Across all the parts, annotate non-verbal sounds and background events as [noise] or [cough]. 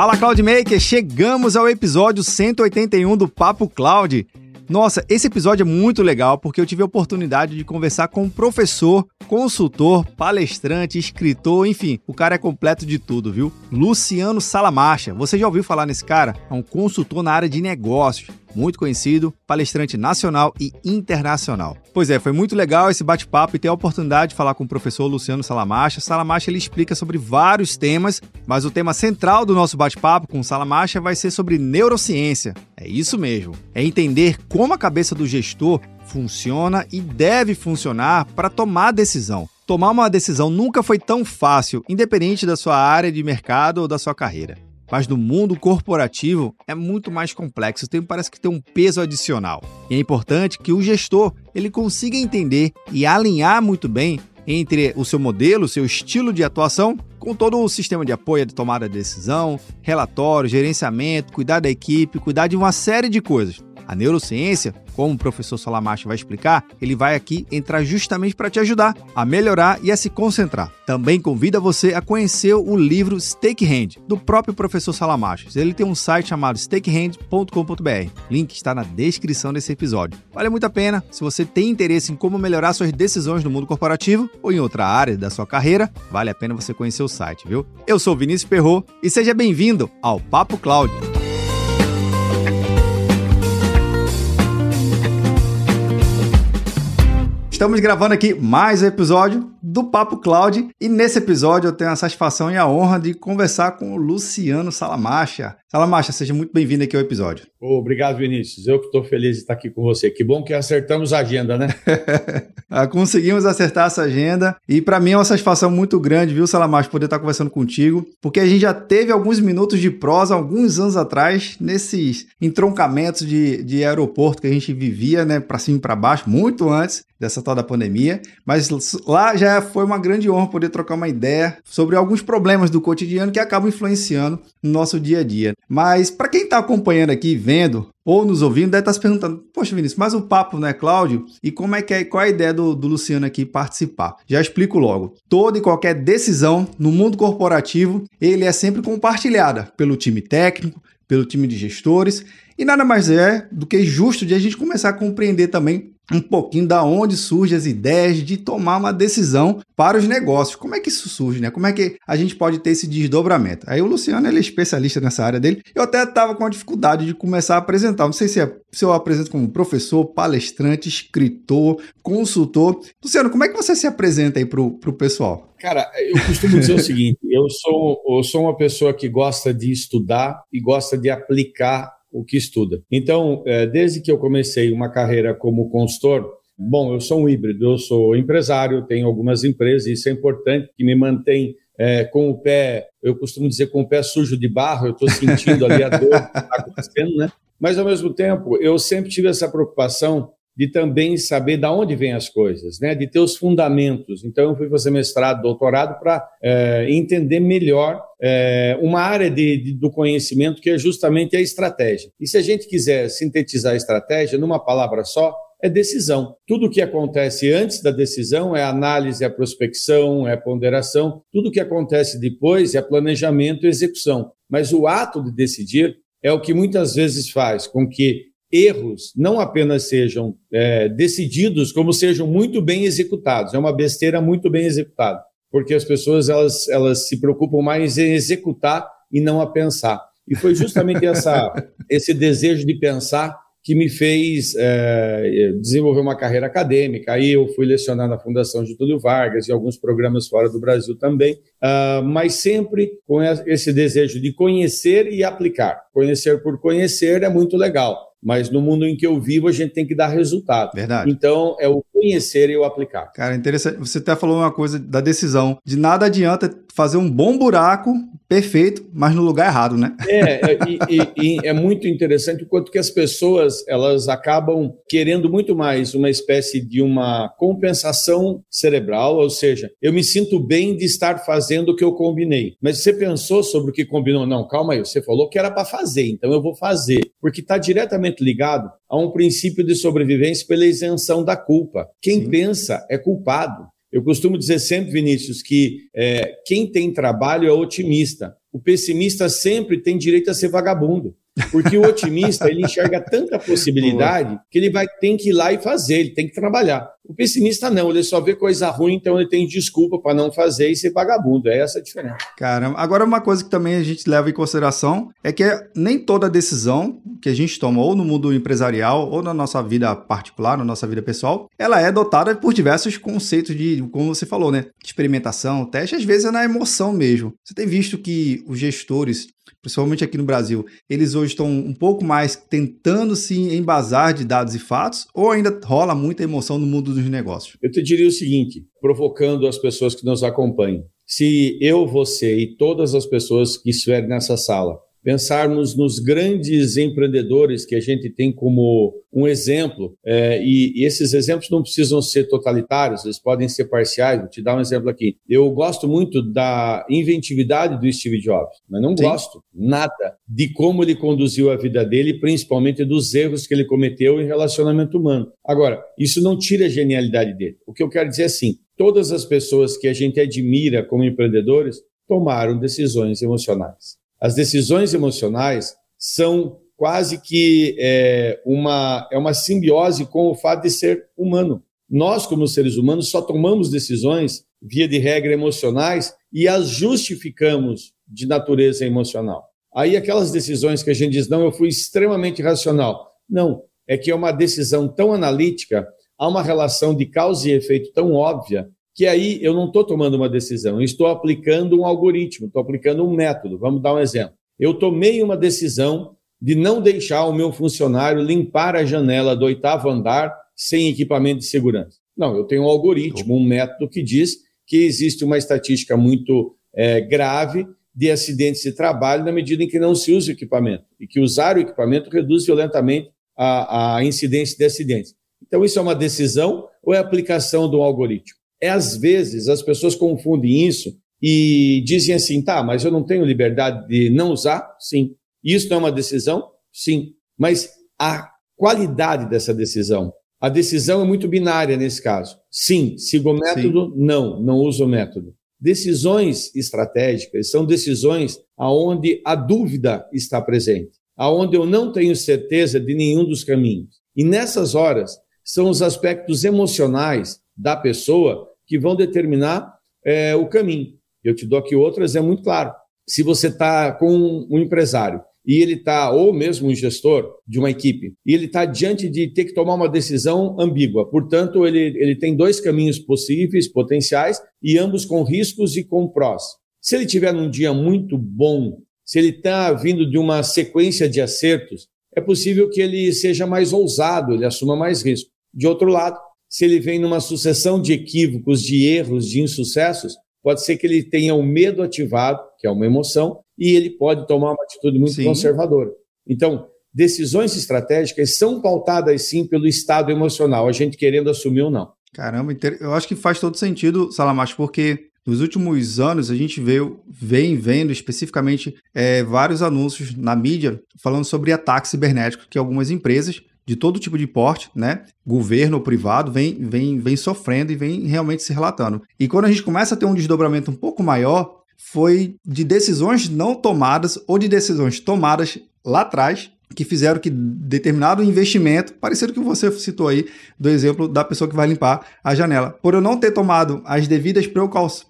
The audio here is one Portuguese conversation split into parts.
Fala Cloudmaker, chegamos ao episódio 181 do Papo Cloud. Nossa, esse episódio é muito legal porque eu tive a oportunidade de conversar com um professor, consultor, palestrante, escritor, enfim, o cara é completo de tudo, viu? Luciano Salamacha. Você já ouviu falar nesse cara? É um consultor na área de negócios muito conhecido, palestrante nacional e internacional. Pois é, foi muito legal esse bate-papo e ter a oportunidade de falar com o professor Luciano Salamacha. Salamacha ele explica sobre vários temas, mas o tema central do nosso bate-papo com Salamacha vai ser sobre neurociência. É isso mesmo. É entender como a cabeça do gestor funciona e deve funcionar para tomar decisão. Tomar uma decisão nunca foi tão fácil, independente da sua área de mercado ou da sua carreira. Mas no mundo corporativo é muito mais complexo, tem, parece que tem um peso adicional. E é importante que o gestor ele consiga entender e alinhar muito bem entre o seu modelo, seu estilo de atuação, com todo o sistema de apoio de tomada de decisão, relatório, gerenciamento, cuidar da equipe, cuidar de uma série de coisas. A neurociência, como o professor Salamacho vai explicar, ele vai aqui entrar justamente para te ajudar a melhorar e a se concentrar. Também convida você a conhecer o livro Stakehand, do próprio professor Salamachos. Ele tem um site chamado stakehand.com.br. Link está na descrição desse episódio. Vale muito a pena. Se você tem interesse em como melhorar suas decisões no mundo corporativo ou em outra área da sua carreira, vale a pena você conhecer o site, viu? Eu sou Vinícius Perro e seja bem-vindo ao Papo Cloud. Estamos gravando aqui mais um episódio do Papo Cloud e nesse episódio eu tenho a satisfação e a honra de conversar com o Luciano Salamacha. Salamacha, seja muito bem-vindo aqui ao episódio. Obrigado, Vinícius. Eu que estou feliz de estar aqui com você. Que bom que acertamos a agenda, né? [laughs] Ah, conseguimos acertar essa agenda e para mim é uma satisfação muito grande, viu, Salamacha, poder estar conversando contigo, porque a gente já teve alguns minutos de prosa alguns anos atrás nesses entroncamentos de, de aeroporto que a gente vivia, né, para cima e para baixo, muito antes dessa tal da pandemia, mas lá já foi uma grande honra poder trocar uma ideia sobre alguns problemas do cotidiano que acabam influenciando no nosso dia a dia. Mas para quem está acompanhando aqui, vendo ou nos ouvindo, deve estar tá se perguntando: Poxa, Vinícius, mas o papo não é Cláudio? E como é que é, qual é a ideia do, do Luciano aqui participar? Já explico logo. Toda e qualquer decisão no mundo corporativo, ele é sempre compartilhada pelo time técnico, pelo time de gestores, e nada mais é do que justo de a gente começar a compreender também um pouquinho da onde surgem as ideias de tomar uma decisão para os negócios. Como é que isso surge, né? Como é que a gente pode ter esse desdobramento? Aí o Luciano, ele é especialista nessa área dele. Eu até estava com a dificuldade de começar a apresentar. Não sei se, é, se eu apresento como professor, palestrante, escritor, consultor. Luciano, como é que você se apresenta aí para o pessoal? Cara, eu costumo dizer o seguinte: eu sou, eu sou uma pessoa que gosta de estudar e gosta de aplicar o que estuda. Então, é, desde que eu comecei uma carreira como consultor, bom, eu sou um híbrido, eu sou empresário, tenho algumas empresas, isso é importante, que me mantém é, com o pé, eu costumo dizer com o pé sujo de barro, eu estou sentindo ali a dor que está acontecendo, né? Mas, ao mesmo tempo, eu sempre tive essa preocupação de também saber de onde vêm as coisas, né? de ter os fundamentos. Então, eu fui fazer mestrado, doutorado, para é, entender melhor é, uma área de, de, do conhecimento que é justamente a estratégia. E se a gente quiser sintetizar a estratégia numa palavra só, é decisão. Tudo o que acontece antes da decisão é análise, é prospecção, é ponderação. Tudo o que acontece depois é planejamento e execução. Mas o ato de decidir é o que muitas vezes faz com que erros não apenas sejam é, decididos, como sejam muito bem executados. É uma besteira muito bem executada, porque as pessoas elas, elas se preocupam mais em executar e não a pensar. E foi justamente essa, [laughs] esse desejo de pensar que me fez é, desenvolver uma carreira acadêmica. Aí eu fui lecionar na Fundação Getúlio Vargas e alguns programas fora do Brasil também, uh, mas sempre com esse desejo de conhecer e aplicar. Conhecer por conhecer é muito legal mas no mundo em que eu vivo a gente tem que dar resultado. Verdade. Então é o conhecer e o aplicar. Cara, interessante. Você até falou uma coisa da decisão. De nada adianta fazer um bom buraco perfeito, mas no lugar errado, né? É, é e, e, e é muito interessante o quanto que as pessoas elas acabam querendo muito mais uma espécie de uma compensação cerebral, ou seja, eu me sinto bem de estar fazendo o que eu combinei. Mas você pensou sobre o que combinou? Não, calma aí, você falou que era para fazer, então eu vou fazer, porque está diretamente ligado a um princípio de sobrevivência pela isenção da culpa. Quem Sim. pensa é culpado. Eu costumo dizer sempre, Vinícius, que é, quem tem trabalho é otimista. O pessimista sempre tem direito a ser vagabundo. Porque o otimista, ele enxerga tanta possibilidade que ele vai ter que ir lá e fazer, ele tem que trabalhar. O pessimista não, ele só vê coisa ruim, então ele tem desculpa para não fazer e ser vagabundo. É essa a diferença. Caramba. Agora, uma coisa que também a gente leva em consideração é que nem toda decisão que a gente toma, ou no mundo empresarial, ou na nossa vida particular, na nossa vida pessoal, ela é dotada por diversos conceitos de, como você falou, né? Experimentação, teste, às vezes é na emoção mesmo. Você tem visto que os gestores principalmente aqui no Brasil, eles hoje estão um pouco mais tentando se embasar de dados e fatos, ou ainda rola muita emoção no mundo dos negócios? Eu te diria o seguinte, provocando as pessoas que nos acompanham. Se eu, você e todas as pessoas que estiverem nessa sala pensarmos nos grandes empreendedores que a gente tem como um exemplo, é, e, e, esses exemplos não precisam ser totalitários, eles podem ser parciais. Vou te dar um exemplo aqui. Eu gosto muito da inventividade do Steve Jobs, mas não Sim. gosto nada de como ele conduziu a vida dele, principalmente dos erros que ele cometeu em relacionamento humano. Agora, isso não tira a genialidade dele. O que eu quero dizer é assim: todas as pessoas que a gente admira como empreendedores tomaram decisões emocionais. As decisões emocionais são quase que é, uma, é uma simbiose com o fato de ser humano. Nós, como seres humanos, só tomamos decisões, via de regra, emocionais e as justificamos de natureza emocional. Aí, aquelas decisões que a gente diz, não, eu fui extremamente racional. Não, é que é uma decisão tão analítica, há uma relação de causa e efeito tão óbvia, que aí eu não estou tomando uma decisão, estou aplicando um algoritmo, estou aplicando um método. Vamos dar um exemplo. Eu tomei uma decisão de não deixar o meu funcionário limpar a janela do oitavo andar sem equipamento de segurança. Não, eu tenho um algoritmo, um método que diz que existe uma estatística muito é, grave de acidentes de trabalho na medida em que não se usa o equipamento e que usar o equipamento reduz violentamente a, a incidência de acidentes. Então, isso é uma decisão ou é aplicação do algoritmo? É às vezes as pessoas confundem isso e dizem assim, tá, mas eu não tenho liberdade de não usar? Sim. Isso não é uma decisão? Sim. Mas a qualidade dessa decisão. A decisão é muito binária nesse caso. Sim, sigo o método? Sim. Não, não uso o método. Decisões estratégicas são decisões aonde a dúvida está presente, aonde eu não tenho certeza de nenhum dos caminhos. E nessas horas são os aspectos emocionais da pessoa que vão determinar é, o caminho. Eu te dou aqui outro exemplo muito claro. Se você está com um empresário e ele está, ou mesmo um gestor de uma equipe, e ele está diante de ter que tomar uma decisão ambígua. Portanto, ele, ele tem dois caminhos possíveis, potenciais, e ambos com riscos e com prós. Se ele tiver num dia muito bom, se ele está vindo de uma sequência de acertos, é possível que ele seja mais ousado, ele assuma mais risco. De outro lado, se ele vem numa sucessão de equívocos, de erros, de insucessos, pode ser que ele tenha o medo ativado, que é uma emoção, e ele pode tomar uma atitude muito sim. conservadora. Então, decisões estratégicas são pautadas sim pelo estado emocional, a gente querendo assumir ou não. Caramba, eu acho que faz todo sentido, Salamacho, porque nos últimos anos a gente veio, vem vendo especificamente é, vários anúncios na mídia falando sobre ataques cibernéticos que algumas empresas de todo tipo de porte, né? Governo ou privado, vem, vem, vem sofrendo e vem realmente se relatando. E quando a gente começa a ter um desdobramento um pouco maior, foi de decisões não tomadas ou de decisões tomadas lá atrás que fizeram que determinado investimento, parecido com você citou aí, do exemplo da pessoa que vai limpar a janela. Por eu não ter tomado as devidas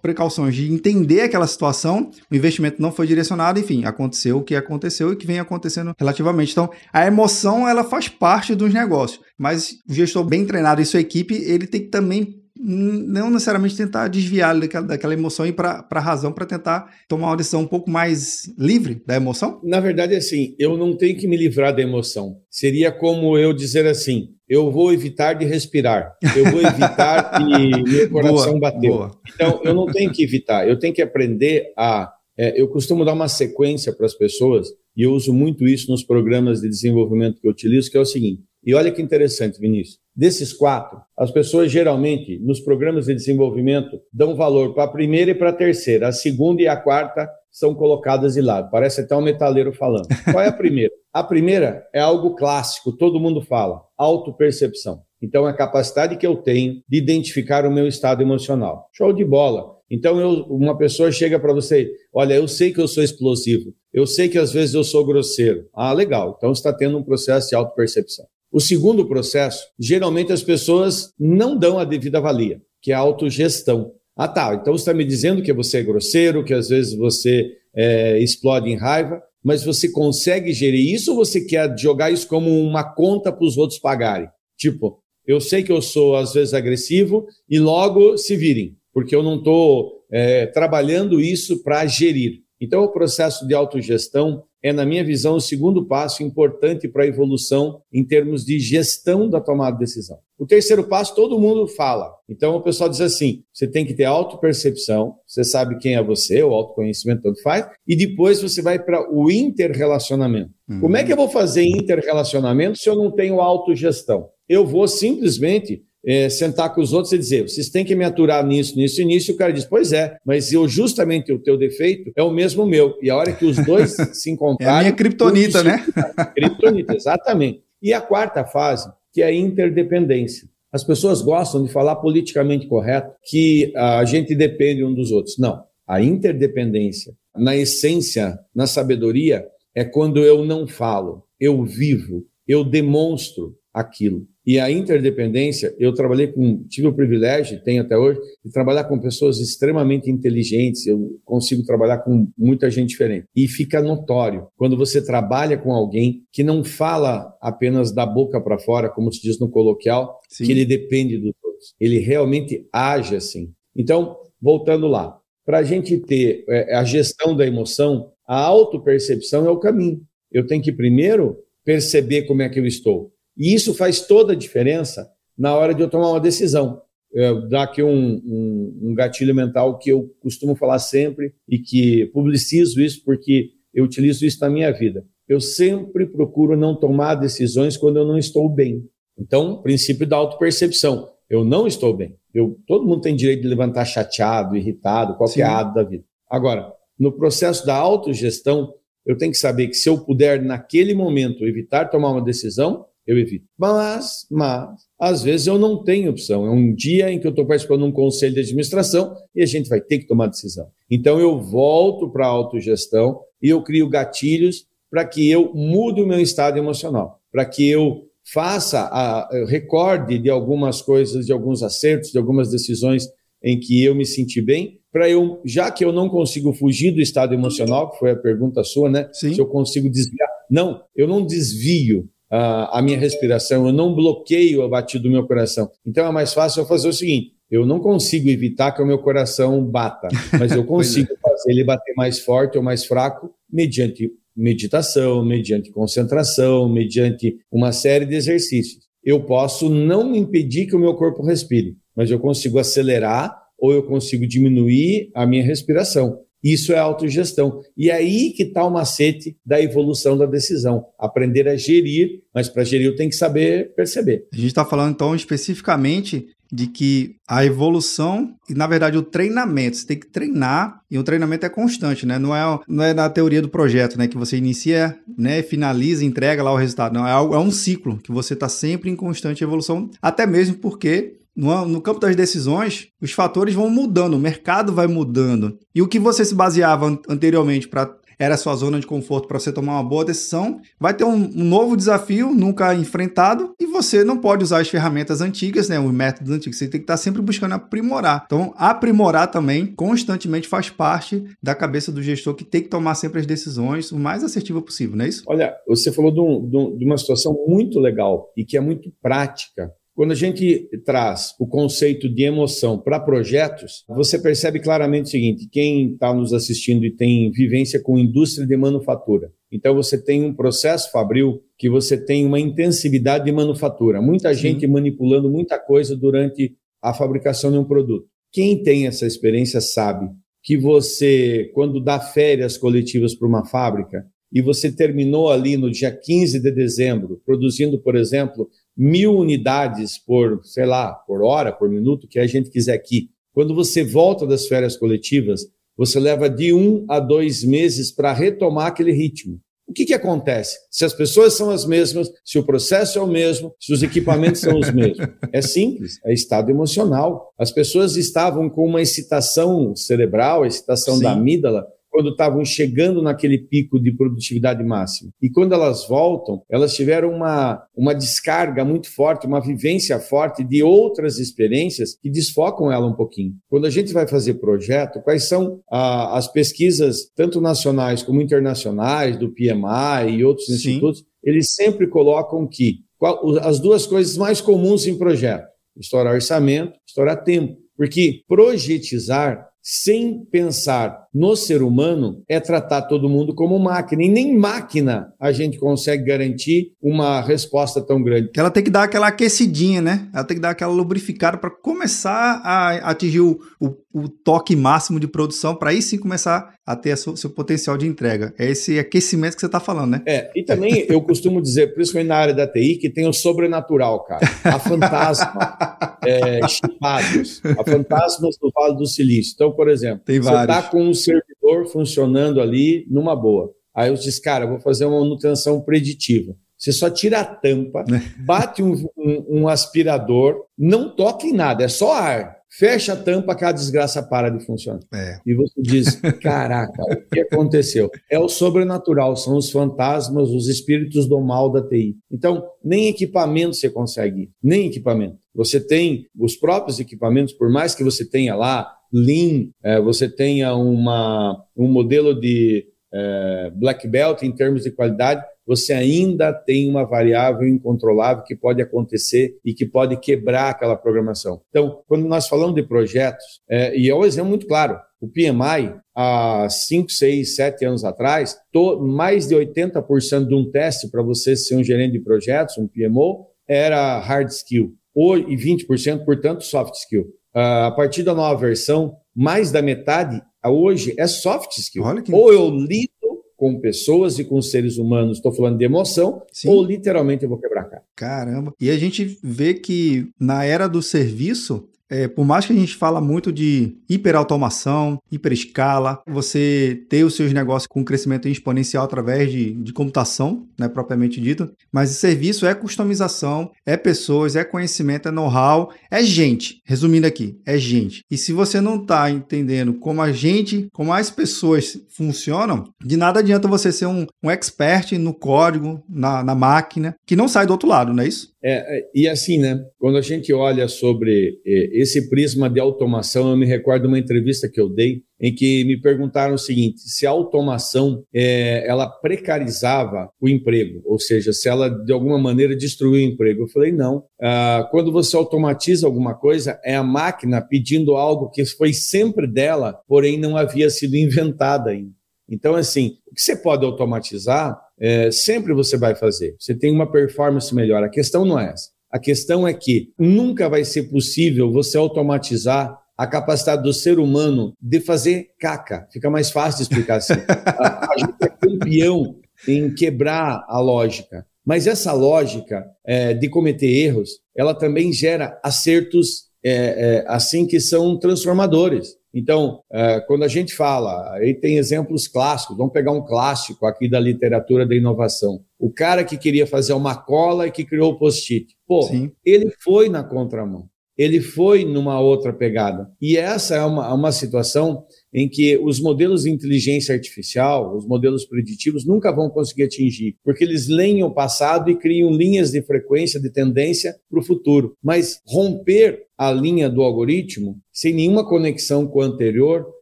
precauções de entender aquela situação, o investimento não foi direcionado, enfim, aconteceu o que aconteceu e que vem acontecendo relativamente. Então, a emoção, ela faz parte dos negócios, mas o gestor bem treinado e sua equipe, ele tem que também não necessariamente tentar desviar daquela, daquela emoção e para a razão para tentar tomar uma decisão um pouco mais livre da emoção? Na verdade, assim, eu não tenho que me livrar da emoção. Seria como eu dizer assim: eu vou evitar de respirar, eu vou evitar [laughs] de meu coração boa, bater. Boa. Então, eu não tenho que evitar, eu tenho que aprender a. É, eu costumo dar uma sequência para as pessoas, e eu uso muito isso nos programas de desenvolvimento que eu utilizo, que é o seguinte: e olha que interessante, Vinícius. Desses quatro, as pessoas geralmente, nos programas de desenvolvimento, dão valor para a primeira e para a terceira. A segunda e a quarta são colocadas de lado. Parece até um metaleiro falando. Qual é a primeira? A primeira é algo clássico, todo mundo fala: autopercepção. Então, é a capacidade que eu tenho de identificar o meu estado emocional. Show de bola. Então, eu, uma pessoa chega para você, olha, eu sei que eu sou explosivo, eu sei que às vezes eu sou grosseiro. Ah, legal. Então, você está tendo um processo de autopercepção. O segundo processo, geralmente as pessoas não dão a devida valia, que é a autogestão. Ah, tá. Então, você está me dizendo que você é grosseiro, que às vezes você é, explode em raiva, mas você consegue gerir isso ou você quer jogar isso como uma conta para os outros pagarem? Tipo, eu sei que eu sou às vezes agressivo e logo se virem porque eu não estou é, trabalhando isso para gerir. Então, o processo de autogestão é, na minha visão, o segundo passo importante para a evolução em termos de gestão da tomada de decisão. O terceiro passo, todo mundo fala. Então, o pessoal diz assim: você tem que ter autopercepção, você sabe quem é você, o autoconhecimento tanto faz, e depois você vai para o interrelacionamento. Uhum. Como é que eu vou fazer interrelacionamento se eu não tenho autogestão? Eu vou simplesmente é, sentar com os outros e dizer: vocês têm que me aturar nisso, nisso e nisso. E o cara diz: pois é, mas eu justamente o teu defeito é o mesmo meu. E a hora que os dois [laughs] se encontrarem. É a minha criptonita, né? [laughs] criptonita, exatamente. E a quarta fase, que é a interdependência. As pessoas gostam de falar politicamente correto que a gente depende um dos outros. Não. A interdependência, na essência, na sabedoria, é quando eu não falo, eu vivo, eu demonstro aquilo. E a interdependência, eu trabalhei com, tive o privilégio, tenho até hoje, de trabalhar com pessoas extremamente inteligentes, eu consigo trabalhar com muita gente diferente. E fica notório quando você trabalha com alguém que não fala apenas da boca para fora, como se diz no coloquial, Sim. que ele depende dos outros. Ele realmente age assim. Então, voltando lá, para a gente ter é, a gestão da emoção, a autopercepção é o caminho. Eu tenho que primeiro perceber como é que eu estou. E isso faz toda a diferença na hora de eu tomar uma decisão. Eu dar aqui um, um, um gatilho mental que eu costumo falar sempre e que publicizo isso porque eu utilizo isso na minha vida. Eu sempre procuro não tomar decisões quando eu não estou bem. Então, princípio da autopercepção. Eu não estou bem. Eu, todo mundo tem direito de levantar chateado, irritado, qualquer lado da vida. Agora, no processo da autogestão, eu tenho que saber que se eu puder, naquele momento, evitar tomar uma decisão, eu evito. Mas, mas, às vezes eu não tenho opção. É um dia em que eu estou participando de um conselho de administração e a gente vai ter que tomar decisão. Então eu volto para a autogestão e eu crio gatilhos para que eu mude o meu estado emocional, para que eu faça, a, eu recorde de algumas coisas, de alguns acertos, de algumas decisões em que eu me senti bem, para eu, já que eu não consigo fugir do estado emocional, que foi a pergunta sua, né? Sim. Se eu consigo desviar. Não, eu não desvio, a minha respiração, eu não bloqueio a batida do meu coração. Então é mais fácil eu fazer o seguinte: eu não consigo evitar que o meu coração bata, mas eu [laughs] consigo é. fazer ele bater mais forte ou mais fraco mediante meditação, mediante concentração, mediante uma série de exercícios. Eu posso não impedir que o meu corpo respire, mas eu consigo acelerar ou eu consigo diminuir a minha respiração. Isso é autogestão. E é aí que está o macete da evolução da decisão. Aprender a gerir, mas para gerir tenho que saber perceber. A gente está falando então especificamente de que a evolução e, na verdade, o treinamento, você tem que treinar e o treinamento é constante, né? Não é, não é na teoria do projeto, né? Que você inicia, né? Finaliza, entrega lá o resultado. Não, é, é um ciclo que você está sempre em constante evolução, até mesmo porque no, no, campo das decisões, os fatores vão mudando, o mercado vai mudando. E o que você se baseava anteriormente para era a sua zona de conforto para você tomar uma boa decisão, vai ter um, um, novo desafio nunca enfrentado e você não pode usar as ferramentas antigas, né, os métodos antigos. Você tem que estar sempre buscando aprimorar. Então, aprimorar também constantemente faz parte da cabeça do gestor que tem que tomar sempre as decisões o mais assertiva possível, não é isso? Olha, você falou de, um, de uma situação muito legal e que é muito prática quando a gente traz o conceito de emoção para projetos, você percebe claramente o seguinte: quem está nos assistindo e tem vivência com indústria de manufatura. Então, você tem um processo fabril que você tem uma intensividade de manufatura, muita Sim. gente manipulando muita coisa durante a fabricação de um produto. Quem tem essa experiência sabe que você, quando dá férias coletivas para uma fábrica, e você terminou ali no dia 15 de dezembro, produzindo, por exemplo, mil unidades por, sei lá, por hora, por minuto, que a gente quiser aqui. Quando você volta das férias coletivas, você leva de um a dois meses para retomar aquele ritmo. O que, que acontece? Se as pessoas são as mesmas, se o processo é o mesmo, se os equipamentos são os mesmos. [laughs] É simples, é estado emocional. As pessoas estavam com uma excitação cerebral, excitação Sim. da amígdala, quando estavam chegando naquele pico de produtividade máxima. E quando elas voltam, elas tiveram uma, uma descarga muito forte, uma vivência forte de outras experiências que desfocam ela um pouquinho. Quando a gente vai fazer projeto, quais são ah, as pesquisas, tanto nacionais como internacionais, do PMI e outros Sim. institutos, eles sempre colocam que qual, as duas coisas mais comuns em projeto: estourar orçamento, estourar tempo. Porque projetizar sem pensar no ser humano é tratar todo mundo como máquina. E nem máquina a gente consegue garantir uma resposta tão grande. Ela tem que dar aquela aquecidinha, né? Ela tem que dar aquela lubrificada para começar a atingir o, o, o, toque máximo de produção, para aí sim começar a ter seu, seu potencial de entrega. É esse aquecimento que você está falando, né? É, e também eu costumo dizer, principalmente na área da TI, que tem o sobrenatural, cara. A fantasma, [laughs] é, chipados, a fantasmas do Vale do Silício. Então, por exemplo, tem você está com um servidor funcionando ali numa boa. Aí eu disse, cara, vou fazer uma manutenção preditiva. Você só tira a tampa, bate um, um, um aspirador, não toca em nada, é só ar fecha a tampa que a desgraça para de funcionar. É. E você diz: caraca, o que aconteceu? É o sobrenatural, são os fantasmas, os espíritos do mal da TI. Então, nem equipamento você consegue, nem equipamento. Você tem os próprios equipamentos, por mais que você tenha lá Lean, é, você tenha uma, um modelo de é, Black Belt em termos de qualidade, você ainda tem uma variável incontrolável que pode acontecer e que pode quebrar aquela programação. Então, quando nós falamos de projetos, é, e é um exemplo muito claro, o PMI, há 5, 6, 7 anos atrás, to, mais de 80% de um teste para você ser um gerente de projetos, um PMO, era hard skill, e 20%, portanto, soft skill. Uh, a partir da nova versão, mais da metade hoje é soft skill. Que... Ou eu lido com pessoas e com seres humanos, estou falando de emoção, Sim. ou literalmente eu vou quebrar a cara. Caramba. E a gente vê que na era do serviço, é, por mais que a gente fala muito de hiperautomação, hiperescala, você ter os seus negócios com crescimento exponencial através de, de computação, né, propriamente dito, mas serviço é customização, é pessoas, é conhecimento, é know-how, é gente. Resumindo aqui, é gente. E se você não está entendendo como a gente, como as pessoas funcionam, de nada adianta você ser um, um expert no código, na, na máquina, que não sai do outro lado, não é isso? É, é, e assim, né? Quando a gente olha sobre é, esse prisma de automação, eu me recordo de uma entrevista que eu dei em que me perguntaram o seguinte: se a automação é, ela precarizava o emprego, ou seja, se ela de alguma maneira destruiu o emprego. Eu falei não. Ah, quando você automatiza alguma coisa, é a máquina pedindo algo que foi sempre dela, porém não havia sido [laughs] inventada ainda. Então, assim, o que você pode automatizar é, sempre você vai fazer. Você tem uma performance melhor. A questão não é essa. A questão é que nunca vai ser possível você automatizar a capacidade do ser humano de fazer caca. Fica mais fácil de explicar assim. [laughs] a, a gente é campeão em quebrar a lógica. Mas essa lógica é, de cometer erros, ela também gera acertos é, é, assim que são transformadores. Então, é, quando a gente fala, aí tem exemplos clássicos, vamos pegar um clássico aqui da literatura da inovação. O cara que queria fazer uma cola e que criou o post-it. Pô, Sim. ele foi na contramão, ele foi numa outra pegada. E essa é uma, uma situação em que os modelos de inteligência artificial, os modelos preditivos, nunca vão conseguir atingir, porque eles leem o passado e criam linhas de frequência, de tendência para o futuro. Mas romper a linha do algoritmo sem nenhuma conexão com o anterior,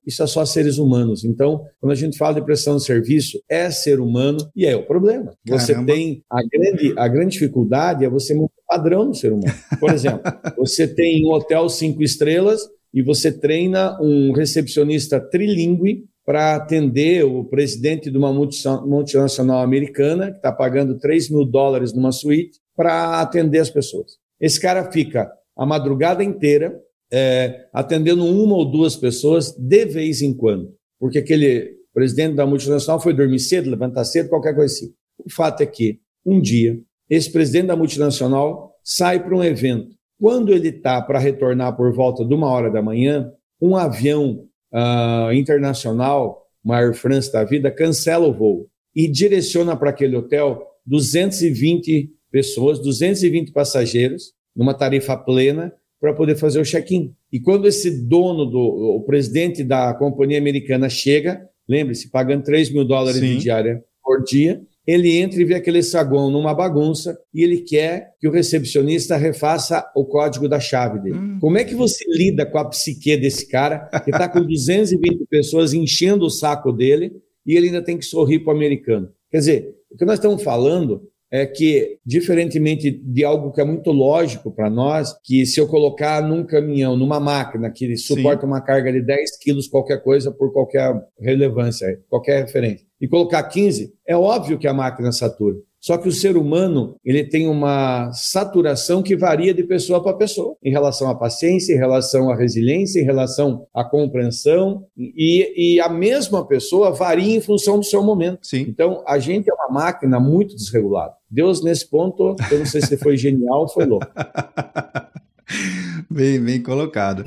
isso é só seres humanos. Então, quando a gente fala de prestação de serviço, é ser humano e é o problema. Você Caramba. tem a grande, a grande dificuldade é você mudar o padrão do ser humano. Por [laughs] exemplo, você tem um hotel cinco estrelas e você treina um recepcionista trilingue para atender o presidente de uma multinacional americana que está pagando 3 mil dólares numa suíte para atender as pessoas. Esse cara fica a madrugada inteira, é, atendendo uma ou duas pessoas de vez em quando, porque aquele presidente da multinacional foi dormir cedo, levantar cedo, qualquer coisa assim. O fato é que, um dia, esse presidente da multinacional sai para um evento. Quando ele está para retornar por volta de uma hora da manhã, um avião uh, internacional, uma Air France da vida, cancela o voo e direciona para aquele hotel 220 pessoas, 220 passageiros, numa tarifa plena, para poder fazer o check-in. E quando esse dono, do, o presidente da companhia americana chega, lembre-se, pagando 3 mil dólares de diária por dia, ele entra e vê aquele saguão numa bagunça e ele quer que o recepcionista refaça o código da chave dele. Hum. Como é que você lida com a psique desse cara que está com 220 [laughs] pessoas enchendo o saco dele e ele ainda tem que sorrir para o americano? Quer dizer, o que nós estamos falando é que, diferentemente de algo que é muito lógico para nós, que se eu colocar num caminhão, numa máquina que suporta Sim. uma carga de 10 quilos, qualquer coisa, por qualquer relevância, qualquer referência, e colocar 15, é óbvio que a máquina satura. Só que o ser humano ele tem uma saturação que varia de pessoa para pessoa, em relação à paciência, em relação à resiliência, em relação à compreensão, e, e a mesma pessoa varia em função do seu momento. Sim. Então, a gente é uma máquina muito desregulada. Deus, nesse ponto, eu não sei se foi genial ou foi louco. [laughs] bem, bem colocado.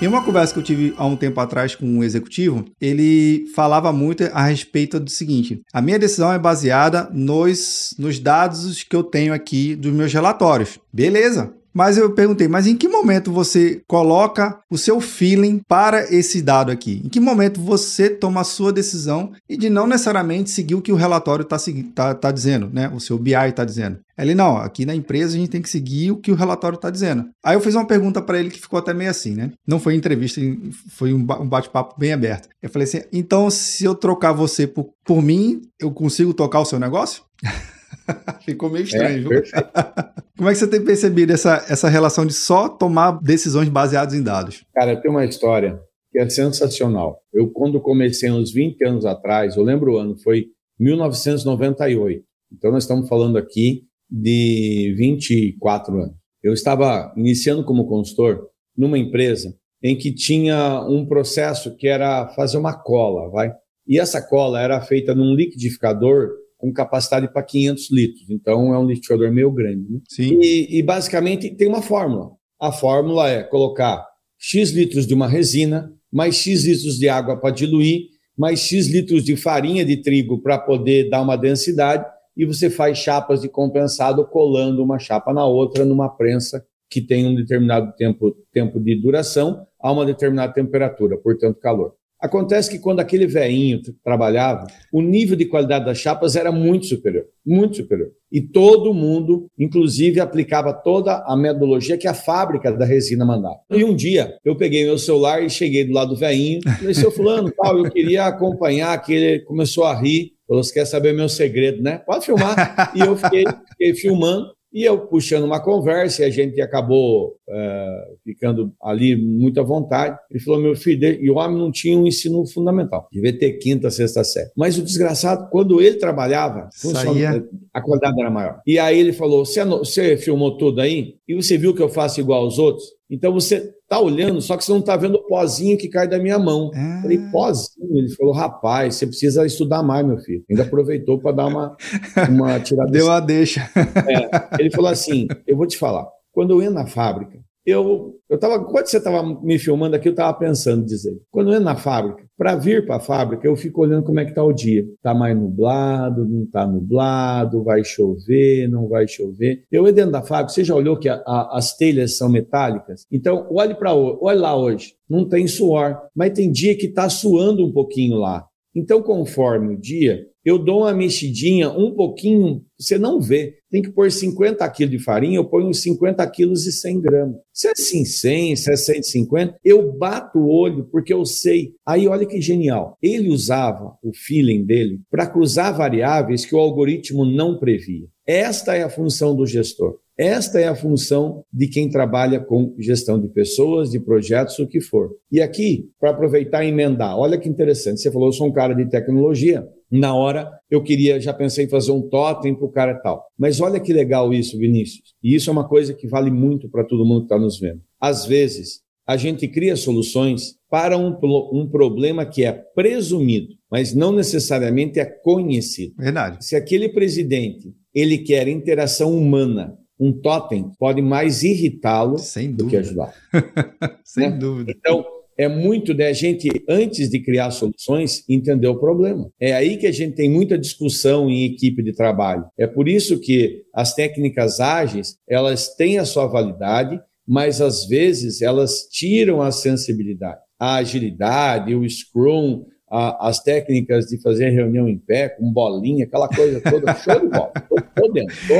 Em uma conversa que eu tive há um tempo atrás com um executivo, ele falava muito a respeito do seguinte: a minha decisão é baseada nos, nos dados que eu tenho aqui dos meus relatórios. Beleza, mas eu perguntei, mas em que momento você coloca o seu feeling para esse dado aqui? Em que momento você toma a sua decisão e de não necessariamente seguir o que o relatório está tá, tá dizendo, né? O seu BI está dizendo. Ele, não, aqui na empresa a gente tem que seguir o que o relatório está dizendo. Aí eu fiz uma pergunta para ele que ficou até meio assim, né? Não foi entrevista, foi um bate-papo bem aberto. Eu falei assim, então se eu trocar você por, por mim, eu consigo tocar o seu negócio? [laughs] [laughs] Ficou meio estranho, é, viu? [laughs] Como é que você tem percebido essa, essa relação de só tomar decisões baseadas em dados? Cara, tem uma história que é sensacional. Eu, quando comecei uns 20 anos atrás, eu lembro o ano, foi 1998. Então, nós estamos falando aqui de 24 anos. Eu estava iniciando como consultor numa empresa em que tinha um processo que era fazer uma cola, vai? E essa cola era feita num liquidificador com capacidade para 500 litros. Então, é um liquidificador meio grande. Né? Sim. E, e, basicamente, tem uma fórmula. A fórmula é colocar X litros de uma resina, mais X litros de água para diluir, mais X litros de farinha de trigo para poder dar uma densidade, e você faz chapas de compensado colando uma chapa na outra numa prensa que tem um determinado tempo, tempo de duração a uma determinada temperatura, portanto, calor. Acontece que quando aquele veinho trabalhava, o nível de qualidade das chapas era muito superior, muito superior. E todo mundo, inclusive, aplicava toda a metodologia que a fábrica da resina mandava. E um dia, eu peguei meu celular e cheguei do lado do veinho, falei, seu fulano, tal, eu queria acompanhar, que ele começou a rir, falou, você quer saber meu segredo, né? Pode filmar. E eu fiquei, fiquei filmando, e eu puxando uma conversa, e a gente acabou é, ficando ali muito à vontade. Ele falou: meu filho, e o homem não tinha um ensino fundamental, devia ter quinta, sexta série. Mas o desgraçado, quando ele trabalhava, Saía... a qualidade era maior. E aí ele falou: você filmou tudo aí? E você viu que eu faço igual aos outros? Então você tá olhando, só que você não tá vendo o pozinho que cai da minha mão. Ah. Falei, pozinho? Ele falou, rapaz, você precisa estudar mais, meu filho. Ainda aproveitou para dar uma, uma tirada. Deu a deixa. É, ele falou assim: eu vou te falar, quando eu ia na fábrica, eu eu tava, quando você estava me filmando aqui, eu estava pensando dizer, quando eu entro na fábrica, para vir para a fábrica, eu fico olhando como é que está o dia. Está mais nublado, não está nublado, vai chover, não vai chover. Eu entro dentro da fábrica, você já olhou que a, a, as telhas são metálicas? Então, olhe para olhe lá hoje, não tem suor, mas tem dia que está suando um pouquinho lá. Então, conforme o dia, eu dou uma mexidinha um pouquinho, você não vê. Tem que pôr 50 quilos de farinha, eu ponho 50 quilos e 100 gramas. Se é assim 100, se é 150, eu bato o olho porque eu sei. Aí olha que genial. Ele usava o feeling dele para cruzar variáveis que o algoritmo não previa. Esta é a função do gestor. Esta é a função de quem trabalha com gestão de pessoas, de projetos, o que for. E aqui, para aproveitar e emendar, olha que interessante. Você falou, eu sou um cara de tecnologia. Na hora, eu queria, já pensei em fazer um totem para o cara e tal. Mas olha que legal isso, Vinícius. E isso é uma coisa que vale muito para todo mundo que está nos vendo. Às vezes, a gente cria soluções para um, um problema que é presumido. mas não necessariamente é conhecido. Verdade. Se aquele presidente ele quer interação humana, um totem pode mais irritá-lo do que ajudar. [laughs] Sem né? dúvida. Então, é muito da gente, antes de criar soluções, entender o problema. É aí que a gente tem muita discussão em equipe de trabalho. É por isso que as técnicas ágeis, elas têm a sua validade, mas às vezes elas tiram a sensibilidade. A agilidade, o Scrum, a, as técnicas de fazer reunião em pé, com bolinha, aquela coisa toda, [laughs] show de bola. Tô, tô dentro. Tô,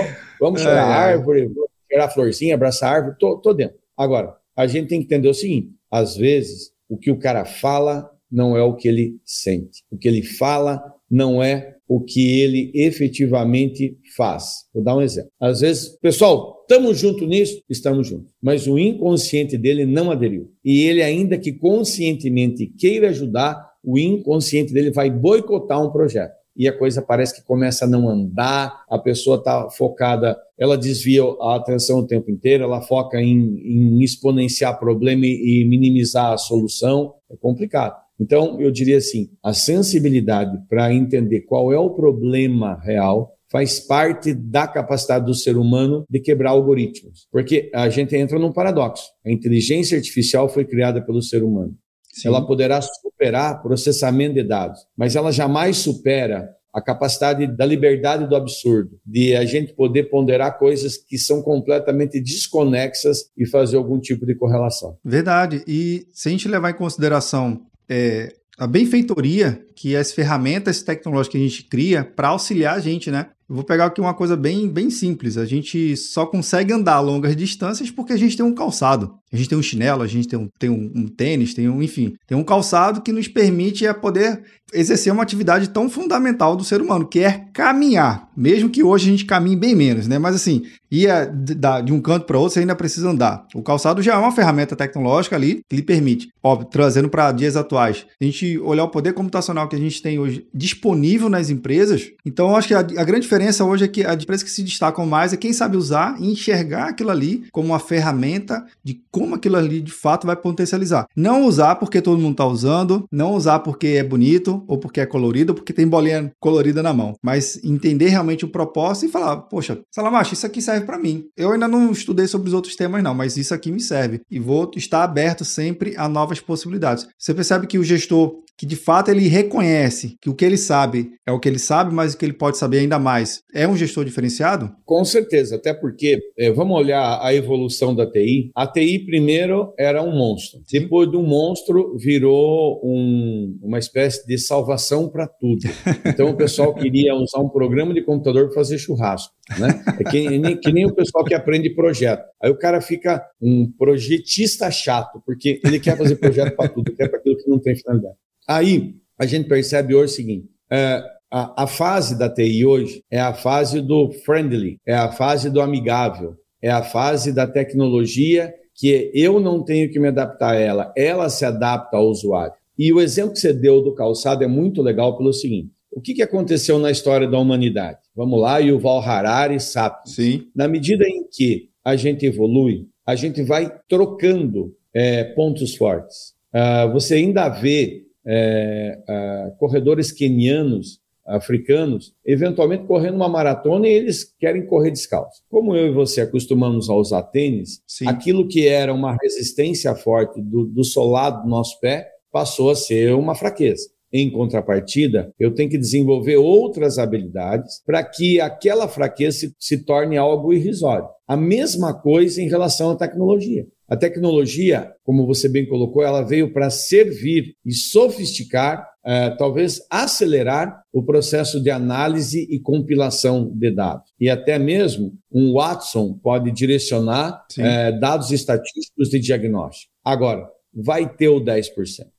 vamos cheirar é. árvore, vamos cheirar florzinha, abraçar árvore, tô, tô dentro. Agora, a gente tem que entender o seguinte: às vezes, o que o cara fala não é o que ele sente. O que ele fala não é o que ele efetivamente faz. Vou dar um exemplo. Às vezes, pessoal, estamos juntos nisso? Estamos juntos. Mas o inconsciente dele não aderiu. E ele, ainda que conscientemente queira ajudar, o inconsciente dele vai boicotar um projeto. E a coisa parece que começa a não andar, a pessoa está focada, ela desvia a atenção o tempo inteiro, ela foca em, em exponenciar problema e, e minimizar a solução. É complicado. Então, eu diria assim: a sensibilidade para entender qual é o problema real faz parte da capacidade do ser humano de quebrar algoritmos. Porque a gente entra num paradoxo. A inteligência artificial foi criada pelo ser humano. Sim. Ela poderá superar processamento de dados, mas ela jamais supera a capacidade da liberdade do absurdo, de a gente poder ponderar coisas que são completamente desconexas e fazer algum tipo de correlação. Verdade. E se a gente levar em consideração é, a benfeitoria que as ferramentas tecnológicas que a gente cria para auxiliar a gente, né? Vou pegar aqui uma coisa bem, bem simples. A gente só consegue andar longas distâncias porque a gente tem um calçado. A gente tem um chinelo, a gente tem um, tem um, um tênis, tem um, enfim, tem um calçado que nos permite é poder exercer uma atividade tão fundamental do ser humano, que é caminhar. Mesmo que hoje a gente caminhe bem menos, né? Mas assim, ia de um canto para outro, você ainda precisa andar. O calçado já é uma ferramenta tecnológica ali que lhe permite, óbvio, trazendo para dias atuais. A gente olhar o poder computacional que a gente tem hoje disponível nas empresas. Então, acho que a, a grande diferença hoje é que as empresas que se destacam mais é quem sabe usar e enxergar aquilo ali como uma ferramenta de como aquilo ali de fato vai potencializar. Não usar porque todo mundo está usando, não usar porque é bonito ou porque é colorido, porque tem bolinha colorida na mão, mas entender realmente o propósito e falar, poxa, Salamacho, isso aqui serve para mim. Eu ainda não estudei sobre os outros temas não, mas isso aqui me serve e vou estar aberto sempre a novas possibilidades. Você percebe que o gestor que de fato ele reconhece que o que ele sabe é o que ele sabe, mas o que ele pode saber ainda mais. É um gestor diferenciado? Com certeza, até porque é, vamos olhar a evolução da TI. A TI primeiro era um monstro, depois de um monstro virou um, uma espécie de salvação para tudo. Então o pessoal queria usar um programa de computador para fazer churrasco, né? É que, que nem o pessoal que aprende projeto. Aí o cara fica um projetista chato, porque ele quer fazer projeto para tudo, quer para aquilo que não tem finalidade. Aí a gente percebe hoje o seguinte: é, a, a fase da TI hoje é a fase do friendly, é a fase do amigável, é a fase da tecnologia que eu não tenho que me adaptar a ela, ela se adapta ao usuário. E o exemplo que você deu do calçado é muito legal pelo seguinte: o que, que aconteceu na história da humanidade? Vamos lá, Yuval Harari, Sapiens. Sim. Na medida em que a gente evolui, a gente vai trocando é, pontos fortes. Uh, você ainda vê é, é, corredores quenianos, africanos, eventualmente correndo uma maratona e eles querem correr descalço. Como eu e você acostumamos a usar tênis, Sim. aquilo que era uma resistência forte do, do solado do nosso pé passou a ser uma fraqueza. Em contrapartida, eu tenho que desenvolver outras habilidades para que aquela fraqueza se, se torne algo irrisório. A mesma coisa em relação à tecnologia. A tecnologia, como você bem colocou, ela veio para servir e sofisticar, uh, talvez acelerar o processo de análise e compilação de dados. E até mesmo um Watson pode direcionar uh, dados estatísticos de diagnóstico. Agora, vai ter o 10%,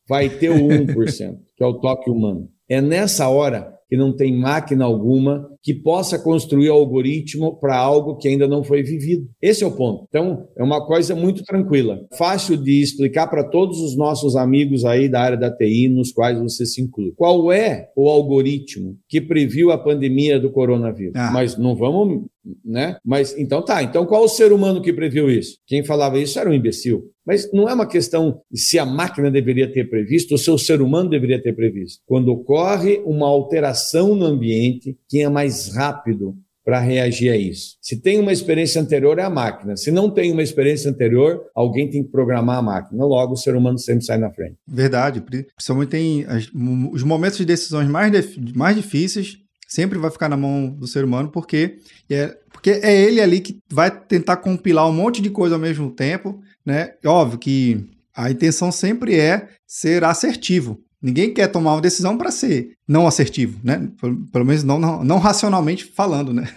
vai ter o 1%, que é o toque humano. É nessa hora que não tem máquina alguma que possa construir algoritmo para algo que ainda não foi vivido. Esse é o ponto. Então, é uma coisa muito tranquila, fácil de explicar para todos os nossos amigos aí da área da TI, nos quais você se inclui. Qual é o algoritmo que previu a pandemia do coronavírus? Ah. Mas não vamos né? Mas então tá, então qual o ser humano que previu isso? Quem falava isso era um imbecil. Mas não é uma questão se a máquina deveria ter previsto ou se o ser humano deveria ter previsto. Quando ocorre uma alteração no ambiente, quem é mais rápido para reagir a isso. Se tem uma experiência anterior, é a máquina. Se não tem uma experiência anterior, alguém tem que programar a máquina. Logo, o ser humano sempre sai na frente. Verdade. Principalmente tem as, os momentos de decisões mais, mais difíceis, sempre vai ficar na mão do ser humano, porque é, porque é ele ali que vai tentar compilar um monte de coisa ao mesmo tempo, né? Óbvio que a intenção sempre é ser assertivo, Ninguém quer tomar uma decisão para ser não assertivo, né? Pelo, menos não, não, não, racionalmente falando, né?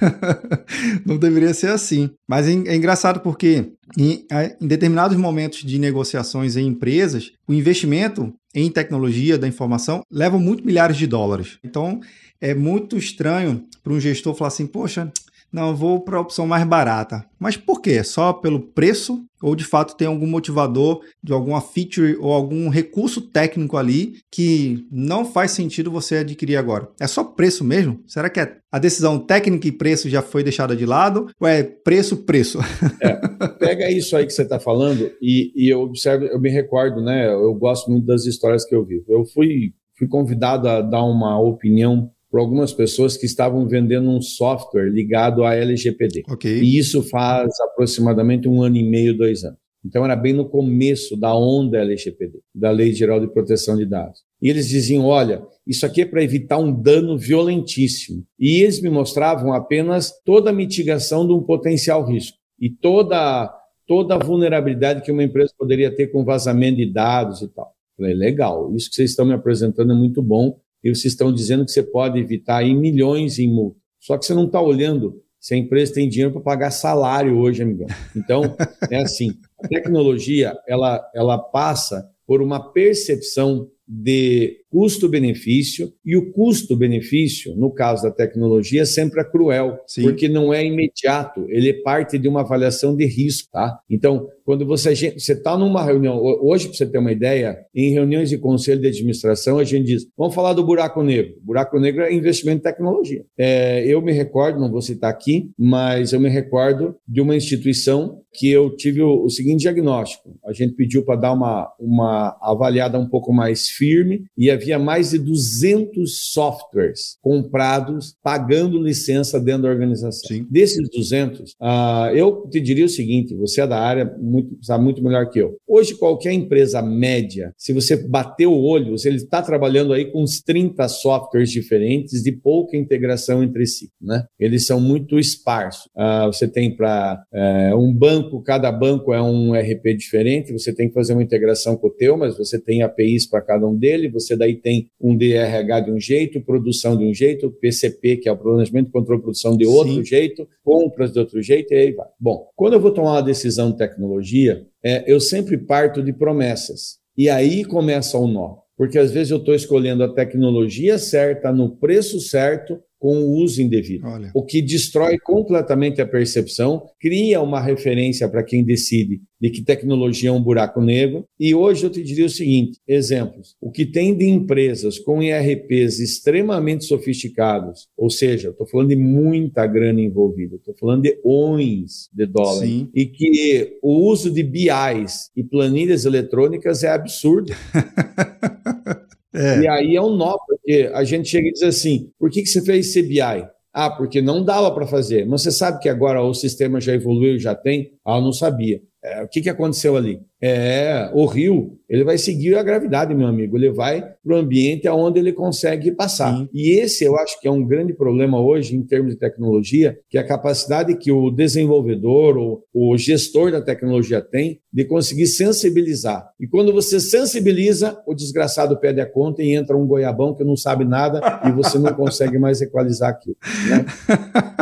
[laughs] não deveria ser assim. Mas é, é engraçado porque em, em, determinados momentos de negociações em empresas, o investimento em tecnologia da informação leva muito milhares de dólares. Então é muito estranho para um gestor falar assim, poxa, não, vou para a opção mais barata. Mas por quê? Só pelo preço? Ou de fato tem algum motivador de alguma feature ou algum recurso técnico ali que não faz sentido você adquirir agora? É só preço mesmo? Será que é a decisão técnica e preço já foi deixada de lado? Ou é preço, preço? É, pega isso aí que você está falando e, e eu observo, eu me recordo, né? Eu gosto muito das histórias que eu vivo. Eu fui, fui convidado a dar uma opinião por algumas pessoas que estavam vendendo um software ligado à LGPD. Okay. E isso faz aproximadamente um ano e meio, dois anos. Então era bem no começo da onda LGPD, da Lei Geral de Proteção de Dados. E eles diziam: olha, isso aqui é para evitar um dano violentíssimo. E eles me mostravam apenas toda a mitigação de um potencial risco e toda, toda a vulnerabilidade que uma empresa poderia ter com vazamento de dados e tal. Falei, legal, isso que vocês estão me apresentando é muito bom, e vocês estão dizendo que você pode evitar aí milhões em multa. Só que você não está olhando se a empresa tem dinheiro para pagar salário hoje, amigão. Então, é assim, a tecnologia, ela, ela passa por uma percepção de custo-benefício, e o custo-benefício, no caso da tecnologia, sempre é cruel, Sim. porque não é imediato, ele é parte de uma avaliação de risco, tá? Então, quando você está numa reunião, hoje, para você ter uma ideia, em reuniões de conselho de administração, a gente diz, vamos falar do buraco negro. buraco negro é investimento em tecnologia. É, eu me recordo, não vou citar aqui, mas eu me recordo de uma instituição que eu tive o, o seguinte diagnóstico. A gente pediu para dar uma, uma avaliada um pouco mais firme e havia mais de 200 softwares comprados pagando licença dentro da organização. Sim. Desses 200, uh, ah, eu te diria o seguinte: você é da área, muito, sabe muito melhor que eu. Hoje, qualquer empresa média, se você bater o olho, ele está trabalhando aí com uns 30 softwares diferentes de pouca integração entre si. Né? Eles são muito esparsos. Uh, você tem para uh, eh, um banco, cada banco é um RP diferente, você tem que fazer uma integração com o teu, mas você tem APIs para cada um deles, você daí tem um DRH de um jeito, produção de um jeito, PCP, que é o planejamento de controle de produção de outro Sim. jeito, compras de outro jeito, e aí vai. Bom, quando eu vou tomar uma decisão de tecnologia, é, eu sempre parto de promessas. E aí começa o nó. Porque às vezes eu estou escolhendo a tecnologia certa, no preço certo, com o uso indevido, Olha. o que destrói completamente a percepção, cria uma referência para quem decide de que tecnologia é um buraco negro. E hoje eu te diria o seguinte: exemplos. O que tem de empresas com IRPs extremamente sofisticados, ou seja, estou falando de muita grana envolvida, estou falando de ONs de dólar, Sim. e que o uso de BIs e planilhas eletrônicas é absurdo. [laughs] É. E aí é um nó, porque a gente chega e diz assim: por que, que você fez CBI? Ah, porque não dava para fazer. Mas você sabe que agora o sistema já evoluiu, já tem? Ah, eu não sabia. É, o que, que aconteceu ali? É, o rio, ele vai seguir a gravidade, meu amigo. Ele vai para o ambiente aonde ele consegue passar. Sim. E esse eu acho que é um grande problema hoje em termos de tecnologia, que é a capacidade que o desenvolvedor ou o gestor da tecnologia tem de conseguir sensibilizar. E quando você sensibiliza, o desgraçado pede a conta e entra um goiabão que não sabe nada e você não [laughs] consegue mais equalizar aquilo. Né?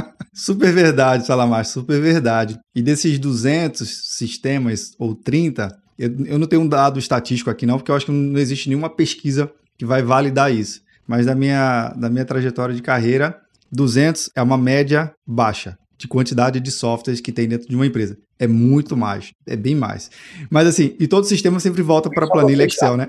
[laughs] Super verdade, Salamar, super verdade. E desses 200 sistemas, ou 30, eu, eu não tenho um dado estatístico aqui não, porque eu acho que não existe nenhuma pesquisa que vai validar isso. Mas da minha, da minha trajetória de carreira, 200 é uma média baixa de quantidade de softwares que tem dentro de uma empresa. É muito mais, é bem mais. Mas assim, e todo sistema sempre volta para a planilha Excel, né?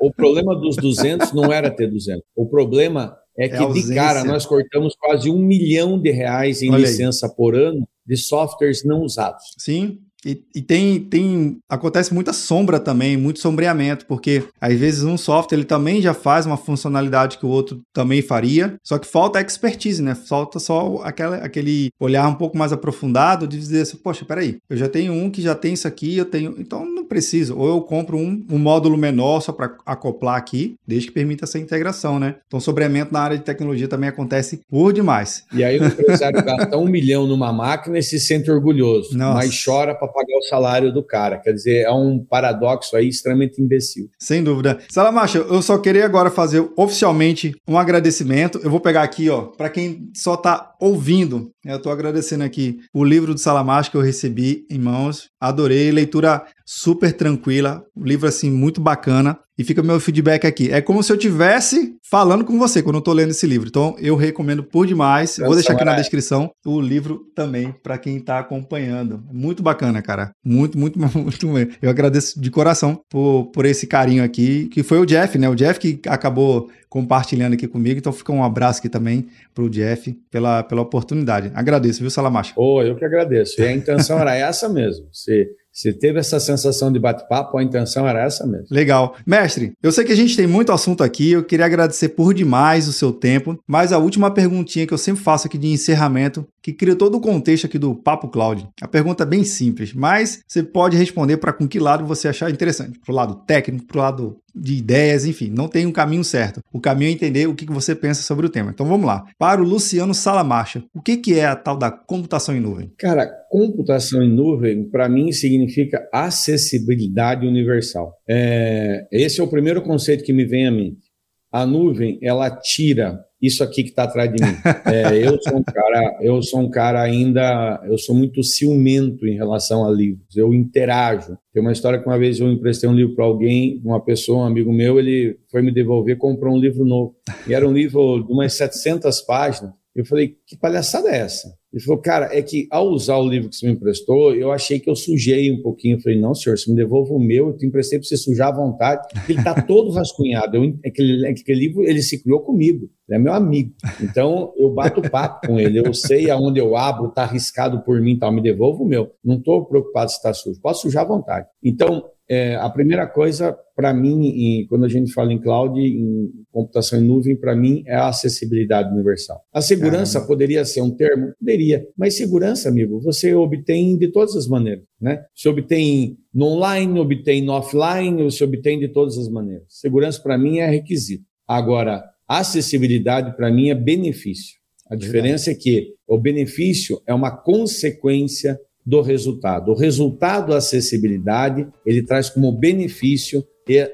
O problema dos 200 não era ter 200. O problema é que é de cara nós cortamos quase um milhão de reais em Olha licença aí. por ano de softwares não usados. Sim, e, e, tem, tem. Acontece muita sombra também, muito sombreamento, porque às vezes um software ele também já faz uma funcionalidade que o outro também faria, só que falta expertise, né? Falta só aquela, aquele olhar um pouco mais aprofundado de dizer assim, poxa, peraí, eu já tenho um que já tem isso aqui, eu tenho. Então não preciso. Ou eu compro um, um módulo menor só para acoplar aqui, desde que permita essa integração, né? Então sombreamento na área de tecnologia também acontece por demais. E aí o empresário gasta um milhão numa máquina e se sente orgulhoso, Nossa. mas chora para pagar o salário do cara. Quer dizer, é um paradoxo aí extremamente imbecil. Sem dúvida. Salamacha, eu só queria agora fazer oficialmente um agradecimento. Eu vou pegar aqui, ó, para quem só tá ouvindo. Eu estou agradecendo aqui o livro do Salamacha que eu recebi em mãos. Adorei, leitura super tranquila, um livro assim muito bacana. E fica meu feedback aqui. É como se eu tivesse falando com você quando eu tô lendo esse livro. Então eu recomendo por demais. Vou deixar aqui na descrição o livro também para quem está acompanhando. Muito bacana, cara. Muito, muito, [laughs] muito. Eu agradeço de coração por, por esse carinho aqui, que foi o Jeff, né? O Jeff que acabou compartilhando aqui comigo. Então fica um abraço aqui também para o Jeff pela, pela oportunidade. Agradeço, viu, Salamacha? Oh, eu que agradeço. E a intenção era essa mesmo. Você se teve essa sensação de bate-papo, a intenção era essa mesmo. Legal. Mestre, eu sei que a gente tem muito assunto aqui, eu queria agradecer por demais o seu tempo, mas a última perguntinha que eu sempre faço aqui de encerramento, que cria todo o contexto aqui do Papo Cloud. A pergunta é bem simples, mas você pode responder para com que lado você achar interessante. Para o lado técnico, para o lado de ideias, enfim, não tem um caminho certo. O caminho é entender o que você pensa sobre o tema. Então vamos lá. Para o Luciano Salamarcha, o que é a tal da computação em nuvem? Cara, computação em nuvem, para mim, significa acessibilidade universal. É, esse é o primeiro conceito que me vem à mente. A nuvem, ela tira isso aqui que está atrás de mim. É, eu sou um cara, eu sou um cara ainda, eu sou muito ciumento em relação a livros. Eu interajo. Tem uma história que uma vez eu emprestei um livro para alguém, uma pessoa, um amigo meu, ele foi me devolver, comprou um livro novo. E era um livro de umas 700 páginas. Eu falei, que palhaçada é essa? Ele falou, cara, é que ao usar o livro que você me emprestou, eu achei que eu sujei um pouquinho. Eu falei, não, senhor, você me devolva o meu, eu te emprestei para você sujar à vontade. Ele está todo [laughs] rascunhado. Eu, aquele, aquele livro, ele se criou comigo, ele é meu amigo. Então, eu bato papo com ele, eu sei aonde eu abro, está arriscado por mim, tal, me devolva o meu. Não estou preocupado se está sujo, posso sujar à vontade. Então, é, a primeira coisa, para mim, em, quando a gente fala em cloud, em computação em nuvem, para mim, é a acessibilidade universal. A segurança Caramba. poderia ser um termo? Poderia. Mas segurança, amigo, você obtém de todas as maneiras. Né? Você obtém no online, obtém no offline, você obtém de todas as maneiras. Segurança, para mim, é requisito. Agora, acessibilidade, para mim, é benefício. A diferença Verdade. é que o benefício é uma consequência do resultado. O resultado, acessibilidade, ele traz como benefício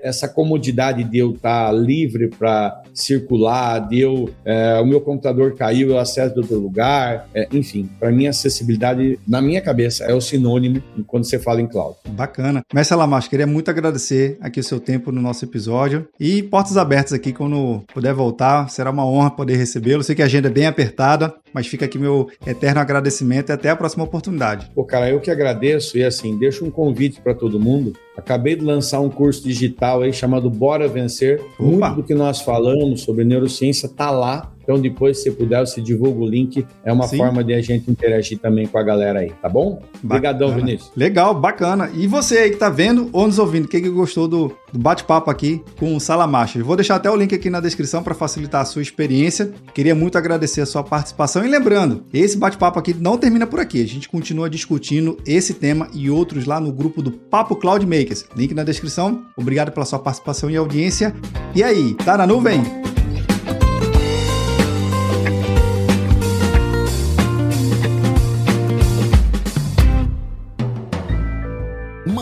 essa comodidade de eu estar livre para circular, de eu, é, o meu computador caiu, eu acesso de outro lugar, é, enfim, para mim acessibilidade, na minha cabeça, é o sinônimo quando você fala em cloud. Bacana. Mestre Lamacho, queria muito agradecer aqui o seu tempo no nosso episódio e portas abertas aqui quando puder voltar, será uma honra poder recebê-lo. Sei que a agenda é bem apertada, mas fica aqui meu eterno agradecimento e até a próxima oportunidade. Pô, cara, eu que agradeço e assim, deixo um convite para todo mundo Acabei de lançar um curso digital aí chamado Bora Vencer. Opa. Muito do que nós falamos sobre neurociência está lá. Então, depois, se puder, você divulga o link. É uma Sim. forma de a gente interagir também com a galera aí, tá bom? Obrigadão, Vinícius. Legal, bacana. E você aí que tá vendo ou nos ouvindo, quem que gostou do, do bate-papo aqui com o Salamacha? Vou deixar até o link aqui na descrição para facilitar a sua experiência. Queria muito agradecer a sua participação. E lembrando, esse bate-papo aqui não termina por aqui. A gente continua discutindo esse tema e outros lá no grupo do Papo Cloud Makers. Link na descrição. Obrigado pela sua participação e audiência. E aí, tá na nuvem?